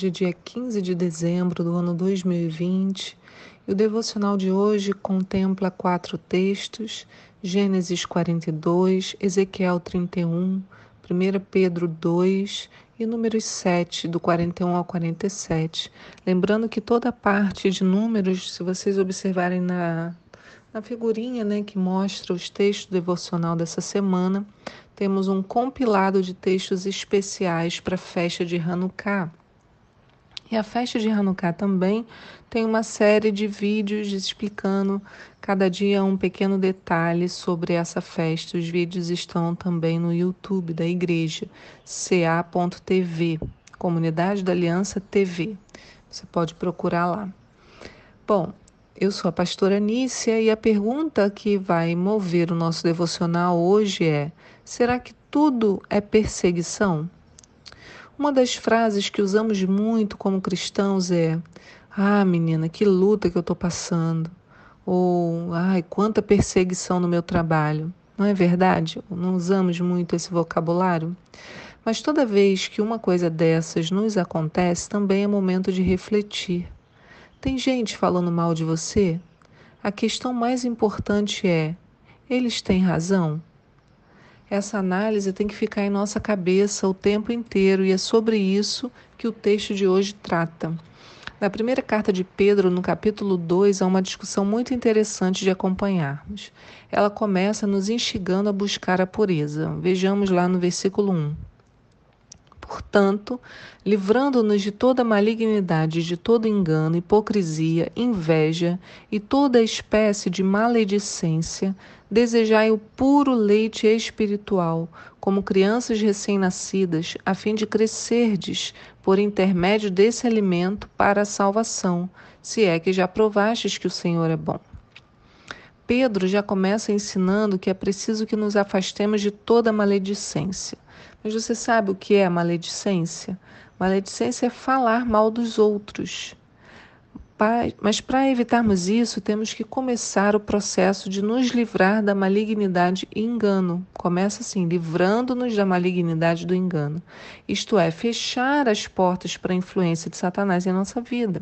Hoje é dia 15 de dezembro do ano 2020 e o devocional de hoje contempla quatro textos: Gênesis 42, Ezequiel 31, 1 Pedro 2 e números 7, do 41 ao 47. Lembrando que toda parte de números, se vocês observarem na, na figurinha né, que mostra os textos devocional dessa semana, temos um compilado de textos especiais para a festa de Hanukkah. E a festa de Hanukkah também tem uma série de vídeos explicando cada dia um pequeno detalhe sobre essa festa. Os vídeos estão também no YouTube da igreja, ca.tv, Comunidade da Aliança TV. Você pode procurar lá. Bom, eu sou a pastora Nícia e a pergunta que vai mover o nosso devocional hoje é: será que tudo é perseguição? Uma das frases que usamos muito como cristãos é: Ah, menina, que luta que eu estou passando. Ou, ai, quanta perseguição no meu trabalho. Não é verdade? Não usamos muito esse vocabulário? Mas toda vez que uma coisa dessas nos acontece, também é momento de refletir. Tem gente falando mal de você? A questão mais importante é: eles têm razão? Essa análise tem que ficar em nossa cabeça o tempo inteiro e é sobre isso que o texto de hoje trata. Na primeira carta de Pedro, no capítulo 2, há uma discussão muito interessante de acompanharmos. Ela começa nos instigando a buscar a pureza. Vejamos lá no versículo 1. Portanto, livrando-nos de toda malignidade, de todo engano, hipocrisia, inveja e toda espécie de maledicência, desejai o puro leite espiritual, como crianças recém-nascidas, a fim de crescerdes por intermédio desse alimento para a salvação, se é que já provastes que o Senhor é bom. Pedro já começa ensinando que é preciso que nos afastemos de toda maledicência. Mas você sabe o que é maledicência? Maledicência é falar mal dos outros. Mas para evitarmos isso, temos que começar o processo de nos livrar da malignidade e engano. Começa assim, livrando-nos da malignidade do engano. Isto é, fechar as portas para a influência de Satanás em nossa vida.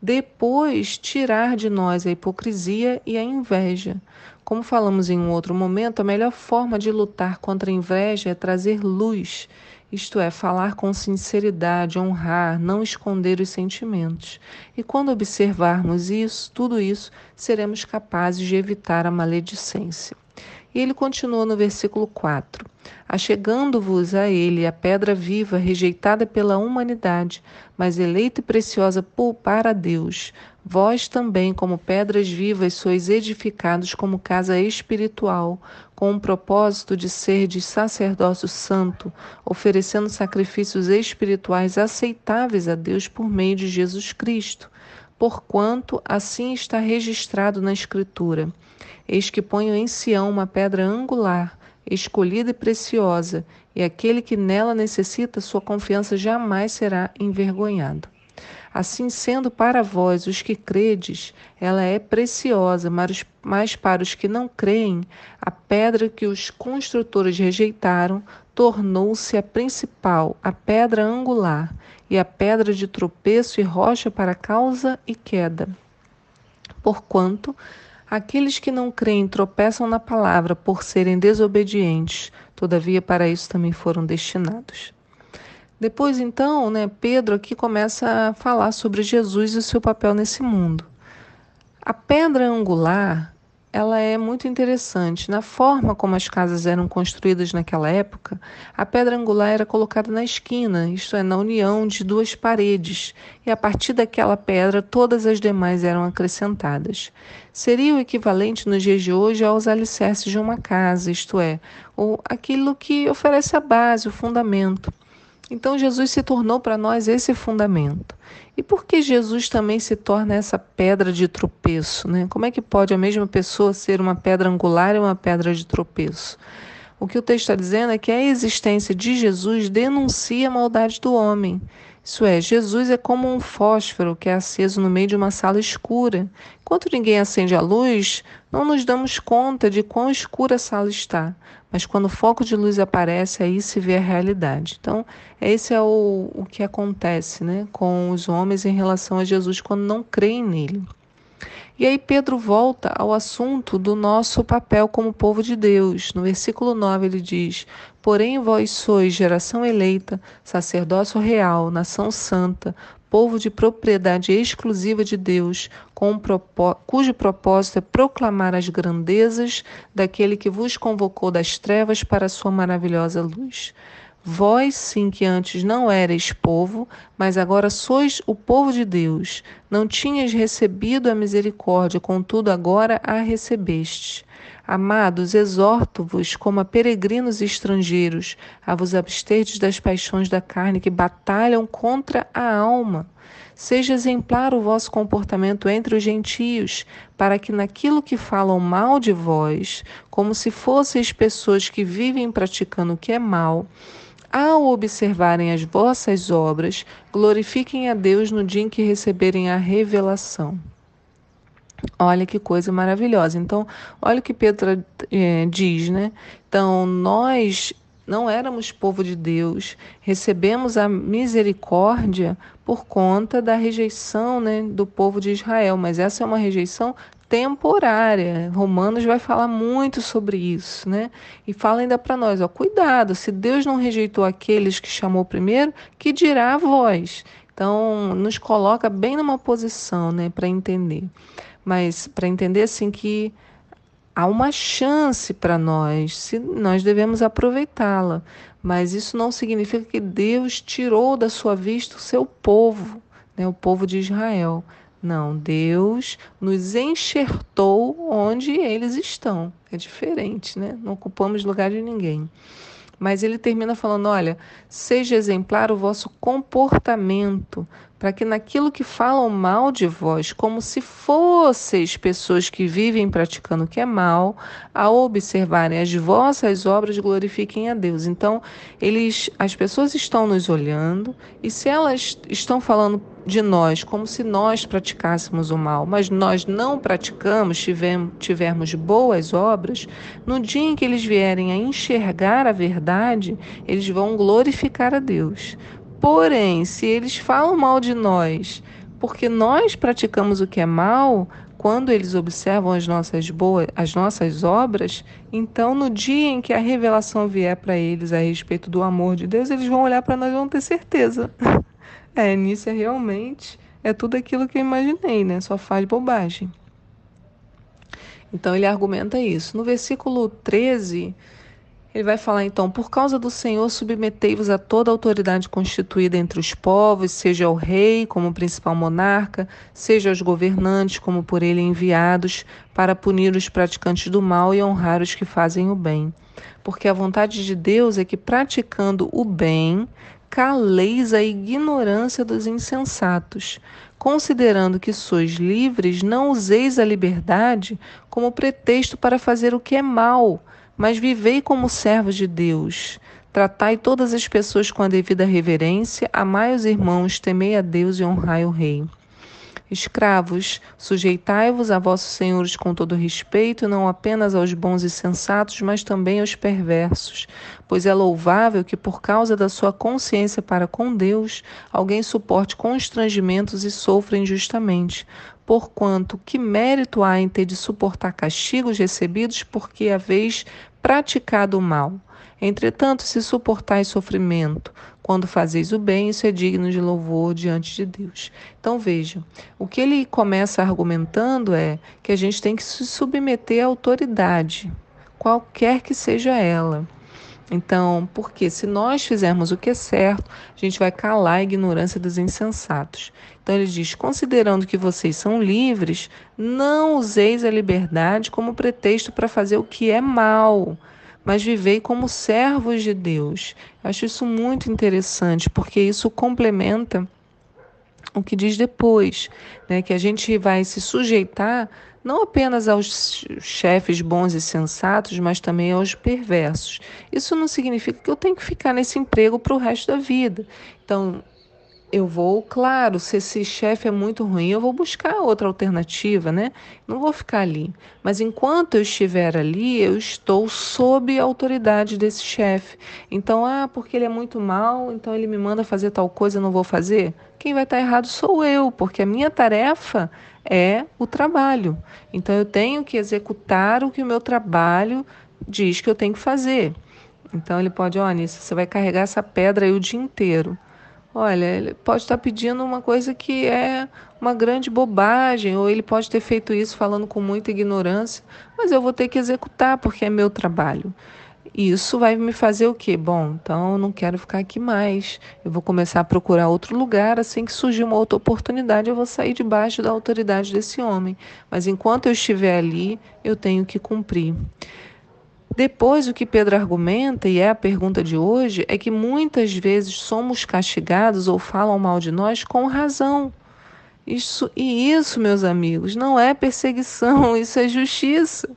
Depois, tirar de nós a hipocrisia e a inveja. Como falamos em um outro momento, a melhor forma de lutar contra a inveja é trazer luz, isto é, falar com sinceridade, honrar, não esconder os sentimentos. E quando observarmos isso, tudo isso, seremos capazes de evitar a maledicência. E ele continua no versículo 4: Achegando-vos a ele a pedra viva, rejeitada pela humanidade, mas eleita e preciosa para Deus, vós também, como pedras vivas, sois edificados como casa espiritual, com o propósito de ser de sacerdócio santo, oferecendo sacrifícios espirituais aceitáveis a Deus por meio de Jesus Cristo. Porquanto assim está registrado na Escritura: Eis que ponho em Sião uma pedra angular, escolhida e preciosa, e aquele que nela necessita, sua confiança jamais será envergonhado. Assim sendo para vós os que credes, ela é preciosa, mas para os que não creem, a pedra que os construtores rejeitaram tornou-se a principal, a pedra angular, e a pedra de tropeço e rocha para causa e queda. Porquanto Aqueles que não creem tropeçam na palavra por serem desobedientes, todavia para isso também foram destinados. Depois, então, né, Pedro aqui começa a falar sobre Jesus e o seu papel nesse mundo. A pedra angular ela é muito interessante. Na forma como as casas eram construídas naquela época, a pedra angular era colocada na esquina, isto é, na união de duas paredes, e a partir daquela pedra todas as demais eram acrescentadas. Seria o equivalente nos dias de hoje aos alicerces de uma casa, isto é, ou aquilo que oferece a base, o fundamento. Então Jesus se tornou para nós esse fundamento. E por que Jesus também se torna essa pedra de tropeço? Né? Como é que pode a mesma pessoa ser uma pedra angular e uma pedra de tropeço? O que o texto está dizendo é que a existência de Jesus denuncia a maldade do homem. Isso é, Jesus é como um fósforo que é aceso no meio de uma sala escura. Enquanto ninguém acende a luz, não nos damos conta de quão escura a sala está. Mas quando o foco de luz aparece, aí se vê a realidade. Então, esse é o, o que acontece né, com os homens em relação a Jesus quando não creem nele. E aí Pedro volta ao assunto do nosso papel como povo de Deus. No versículo 9 ele diz: Porém vós sois geração eleita, sacerdócio real, nação santa, povo de propriedade exclusiva de Deus, com propó cujo propósito é proclamar as grandezas daquele que vos convocou das trevas para a sua maravilhosa luz. Vós sim que antes não erais povo, mas agora sois o povo de Deus. Não tinhas recebido a misericórdia, contudo agora a recebestes. Amados, exorto-vos como a peregrinos estrangeiros, a vos absterdes das paixões da carne que batalham contra a alma. Seja exemplar o vosso comportamento entre os gentios, para que naquilo que falam mal de vós, como se fosseis pessoas que vivem praticando o que é mal, ao observarem as vossas obras, glorifiquem a Deus no dia em que receberem a revelação. Olha que coisa maravilhosa. Então, olha o que Pedro é, diz, né? Então, nós não éramos povo de Deus, recebemos a misericórdia por conta da rejeição né, do povo de Israel, mas essa é uma rejeição temporária. Romanos vai falar muito sobre isso, né? E fala ainda para nós, ó, cuidado, se Deus não rejeitou aqueles que chamou primeiro, que dirá a vós. Então, nos coloca bem numa posição, né, para entender. Mas para entender assim que há uma chance para nós, se nós devemos aproveitá-la. Mas isso não significa que Deus tirou da sua vista o seu povo, né, o povo de Israel. Não, Deus nos enxertou onde eles estão. É diferente, né? Não ocupamos lugar de ninguém. Mas ele termina falando: olha, seja exemplar o vosso comportamento, para que naquilo que falam mal de vós, como se fosseis pessoas que vivem praticando o que é mal, ao observarem as vossas obras, glorifiquem a Deus. Então, eles, as pessoas estão nos olhando e se elas estão falando de nós como se nós praticássemos o mal, mas nós não praticamos, tivermos boas obras, no dia em que eles vierem a enxergar a verdade, eles vão glorificar a Deus. Porém, se eles falam mal de nós, porque nós praticamos o que é mal, quando eles observam as nossas boas, as nossas obras, então no dia em que a revelação vier para eles a respeito do amor de Deus, eles vão olhar para nós e vão ter certeza. É, Nícia realmente é tudo aquilo que eu imaginei, né? Só faz bobagem. Então ele argumenta isso. No versículo 13, ele vai falar então: Por causa do Senhor, submetei-vos a toda a autoridade constituída entre os povos, seja o rei como principal monarca, seja os governantes como por ele enviados, para punir os praticantes do mal e honrar os que fazem o bem. Porque a vontade de Deus é que, praticando o bem, caleis a ignorância dos insensatos. Considerando que sois livres, não useis a liberdade como pretexto para fazer o que é mal mas vivei como servos de Deus. Tratai todas as pessoas com a devida reverência, amai os irmãos, temei a Deus e honrai o Rei. Escravos, sujeitai-vos a vossos senhores com todo respeito, não apenas aos bons e sensatos, mas também aos perversos, pois é louvável que, por causa da sua consciência para com Deus, alguém suporte constrangimentos e sofra injustamente. Porquanto, que mérito há em ter de suportar castigos recebidos porque haveis praticado o mal? Entretanto, se suportais sofrimento quando fazeis o bem, isso é digno de louvor diante de Deus. Então vejam, o que ele começa argumentando é que a gente tem que se submeter à autoridade, qualquer que seja ela. Então, porque se nós fizermos o que é certo, a gente vai calar a ignorância dos insensatos. Então ele diz: considerando que vocês são livres, não useis a liberdade como pretexto para fazer o que é mal mas vivei como servos de Deus. Eu acho isso muito interessante, porque isso complementa o que diz depois, né, que a gente vai se sujeitar não apenas aos chefes bons e sensatos, mas também aos perversos. Isso não significa que eu tenho que ficar nesse emprego para o resto da vida. Então, eu vou, claro, se esse chefe é muito ruim, eu vou buscar outra alternativa, né? Não vou ficar ali. Mas enquanto eu estiver ali, eu estou sob a autoridade desse chefe. Então, ah, porque ele é muito mal, então ele me manda fazer tal coisa, eu não vou fazer? Quem vai estar errado sou eu, porque a minha tarefa é o trabalho. Então, eu tenho que executar o que o meu trabalho diz que eu tenho que fazer. Então, ele pode, oh, você vai carregar essa pedra aí o dia inteiro. Olha, ele pode estar pedindo uma coisa que é uma grande bobagem, ou ele pode ter feito isso falando com muita ignorância, mas eu vou ter que executar porque é meu trabalho. Isso vai me fazer o quê? Bom, então eu não quero ficar aqui mais. Eu vou começar a procurar outro lugar. Assim que surgir uma outra oportunidade, eu vou sair debaixo da autoridade desse homem. Mas enquanto eu estiver ali, eu tenho que cumprir. Depois, o que Pedro argumenta, e é a pergunta de hoje, é que muitas vezes somos castigados ou falam mal de nós com razão. Isso, e isso, meus amigos, não é perseguição, isso é justiça.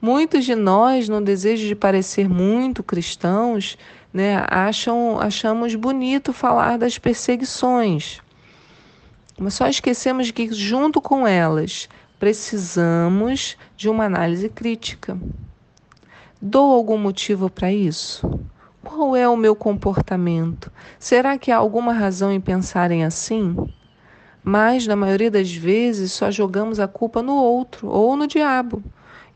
Muitos de nós, no desejo de parecer muito cristãos, né, acham, achamos bonito falar das perseguições. Mas só esquecemos que, junto com elas, precisamos de uma análise crítica. Dou algum motivo para isso? Qual é o meu comportamento? Será que há alguma razão em pensarem assim? Mas, na maioria das vezes, só jogamos a culpa no outro ou no diabo.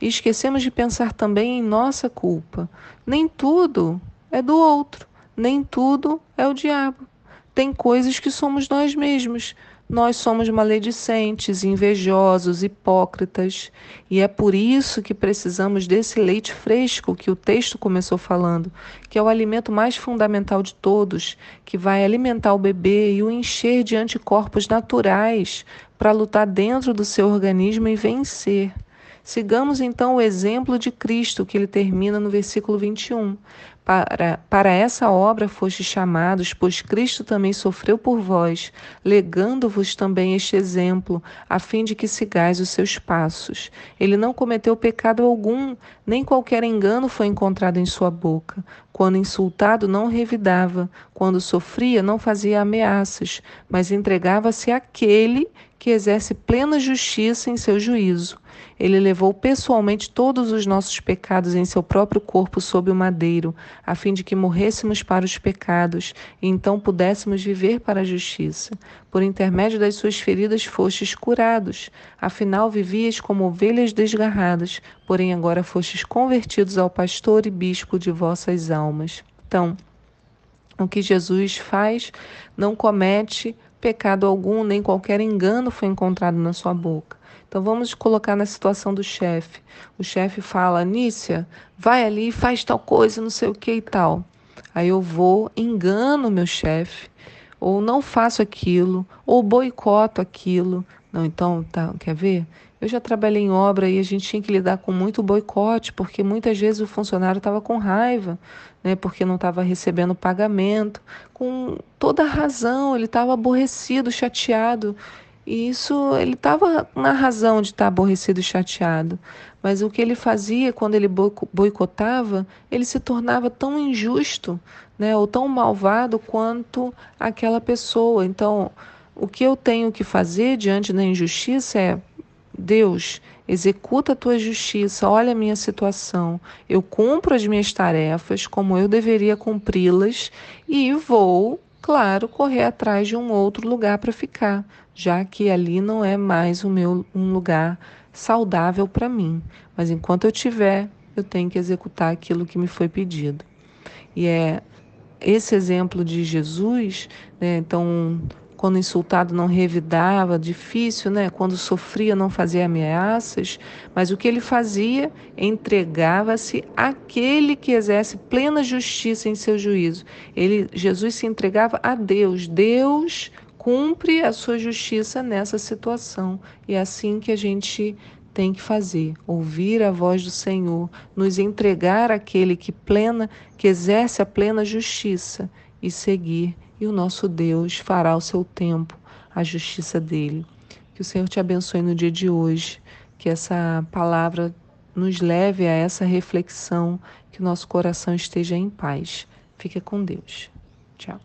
E esquecemos de pensar também em nossa culpa. Nem tudo é do outro, nem tudo é o diabo. Tem coisas que somos nós mesmos, nós somos maledicentes, invejosos, hipócritas, e é por isso que precisamos desse leite fresco que o texto começou falando, que é o alimento mais fundamental de todos, que vai alimentar o bebê e o encher de anticorpos naturais para lutar dentro do seu organismo e vencer. Sigamos então o exemplo de Cristo, que ele termina no versículo 21. Para, para essa obra fostes chamados, pois Cristo também sofreu por vós, legando-vos também este exemplo, a fim de que sigais os seus passos. Ele não cometeu pecado algum, nem qualquer engano foi encontrado em sua boca. Quando insultado, não revidava, quando sofria, não fazia ameaças, mas entregava-se àquele que exerce plena justiça em seu juízo. Ele levou pessoalmente todos os nossos pecados em seu próprio corpo sob o madeiro, a fim de que morrêssemos para os pecados e então pudéssemos viver para a justiça. Por intermédio das suas feridas fostes curados. Afinal, vivias como ovelhas desgarradas, porém agora fostes convertidos ao pastor e bispo de vossas almas. Então, o que Jesus faz não comete pecado algum, nem qualquer engano foi encontrado na sua boca. Então vamos colocar na situação do chefe. O chefe fala: Nícia, vai ali e faz tal coisa, não sei o que e tal. Aí eu vou, engano meu chefe, ou não faço aquilo, ou boicoto aquilo. Não, então, tá, quer ver? Eu já trabalhei em obra e a gente tinha que lidar com muito boicote, porque muitas vezes o funcionário estava com raiva, né, porque não estava recebendo pagamento, com toda razão, ele estava aborrecido, chateado. E isso, ele estava na razão de estar tá aborrecido e chateado. Mas o que ele fazia quando ele boicotava, ele se tornava tão injusto, né, ou tão malvado quanto aquela pessoa. Então, o que eu tenho que fazer diante da injustiça é Deus, executa a tua justiça, olha a minha situação. Eu cumpro as minhas tarefas como eu deveria cumpri-las e vou, claro, correr atrás de um outro lugar para ficar, já que ali não é mais o meu um lugar saudável para mim. Mas enquanto eu tiver, eu tenho que executar aquilo que me foi pedido. E é esse exemplo de Jesus, né? Então, quando insultado não revidava, difícil, né? Quando sofria não fazia ameaças, mas o que ele fazia? Entregava-se àquele que exerce plena justiça em seu juízo. Ele, Jesus se entregava a Deus. Deus cumpre a sua justiça nessa situação. E é assim que a gente tem que fazer, ouvir a voz do Senhor, nos entregar àquele que plena, que exerce a plena justiça e seguir e o nosso Deus fará o seu tempo, a justiça dele. Que o Senhor te abençoe no dia de hoje, que essa palavra nos leve a essa reflexão, que o nosso coração esteja em paz. Fique com Deus. Tchau.